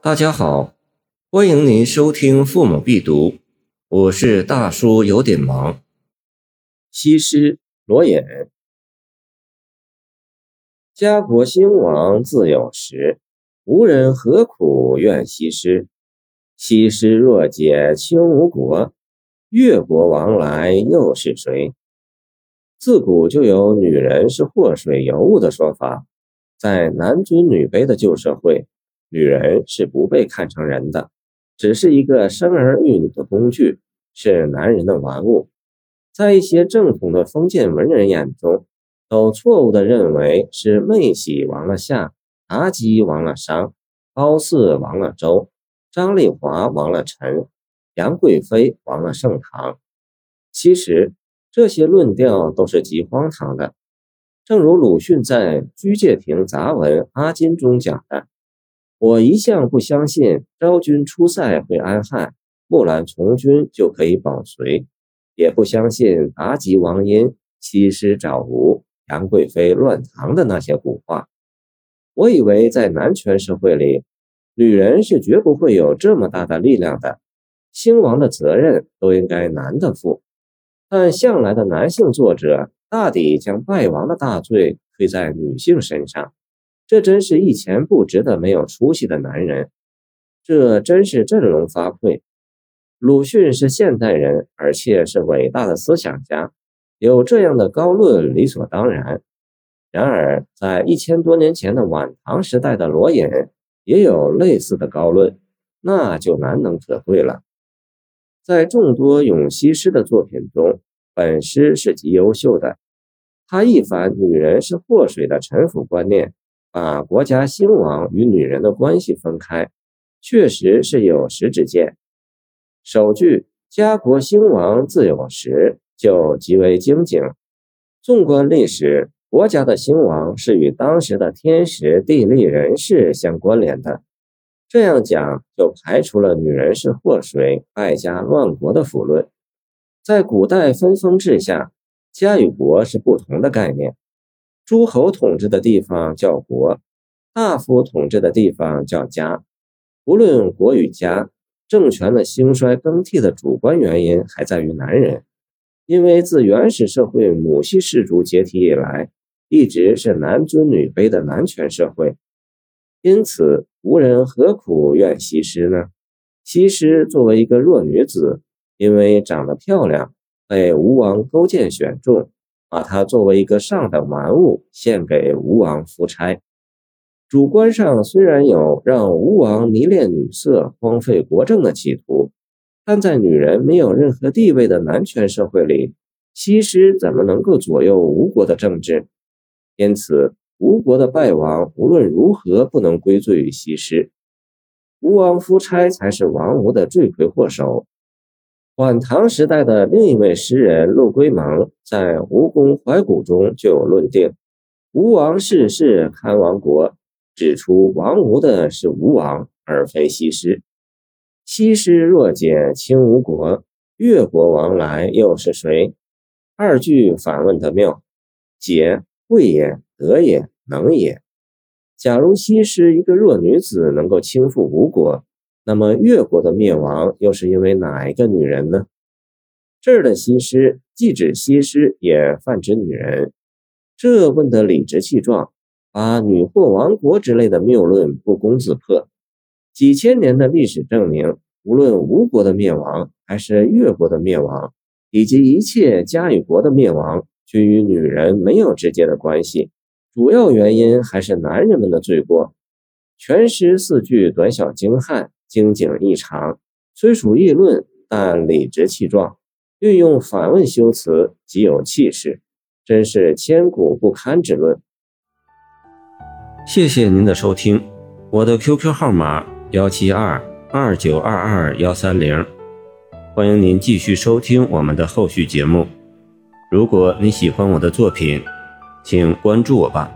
大家好，欢迎您收听《父母必读》，我是大叔，有点忙。西施罗隐，家国兴亡自有时，无人何苦怨西施？西施若解轻吴国，越国王来又是谁？自古就有女人是祸水尤物的说法，在男尊女卑的旧社会。女人是不被看成人的，只是一个生儿育女的工具，是男人的玩物。在一些正统的封建文人眼中，都错误地认为是妹喜亡了夏，妲己亡了商，褒姒亡了周，张丽华亡了陈，杨贵妃亡了盛唐。其实这些论调都是极荒唐的。正如鲁迅在《居介亭杂文·阿金》中讲的。我一向不相信昭君出塞会安汉，木兰从军就可以保隋，也不相信妲己亡殷，西施找吴，杨贵妃乱唐的那些古话。我以为在男权社会里，女人是绝不会有这么大的力量的，兴亡的责任都应该男的负。但向来的男性作者大抵将败亡的大罪推在女性身上。这真是一钱不值的没有出息的男人，这真是振聋发聩。鲁迅是现代人，而且是伟大的思想家，有这样的高论理所当然。然而，在一千多年前的晚唐时代的罗隐也有类似的高论，那就难能可贵了。在众多咏西施的作品中，本诗是极优秀的。他一反女人是祸水的陈腐观念。把国家兴亡与女人的关系分开，确实是有识之见。首句“家国兴亡自有时”就极为精警。纵观历史，国家的兴亡是与当时的天时地利人事相关联的。这样讲，就排除了女人是祸水、败家乱国的腐论。在古代分封制下，家与国是不同的概念。诸侯统治的地方叫国，大夫统治的地方叫家。无论国与家，政权的兴衰更替的主观原因还在于男人，因为自原始社会母系氏族解体以来，一直是男尊女卑的男权社会。因此，无人何苦怨西施呢？西施作为一个弱女子，因为长得漂亮，被吴王勾践选中。把它作为一个上等玩物献给吴王夫差，主观上虽然有让吴王迷恋女色、荒废国政的企图，但在女人没有任何地位的男权社会里，西施怎么能够左右吴国的政治？因此，吴国的败亡无论如何不能归罪于西施，吴王夫差才是亡吴的罪魁祸首。晚唐时代的另一位诗人陆龟蒙在《吴宫怀古》中就有论定：“吴王世世堪亡国”，指出亡吴的是吴王，而非西施。西施若解轻吴国，越国王来又是谁？二句反问得妙：解会也，得也，能也。假如西施一个弱女子能够倾覆吴国。那么越国的灭亡又是因为哪一个女人呢？这儿的西施既指西施，也泛指女人。这问得理直气壮，把女祸亡国之类的谬论不攻自破。几千年的历史证明，无论吴国的灭亡，还是越国的灭亡，以及一切家与国的灭亡，均与女人没有直接的关系。主要原因还是男人们的罪过。全诗四句短小精悍。精警异常，虽属议论，但理直气壮，运用反问修辞，极有气势，真是千古不堪之论。谢谢您的收听，我的 QQ 号码幺七二二九二二幺三零，欢迎您继续收听我们的后续节目。如果你喜欢我的作品，请关注我吧。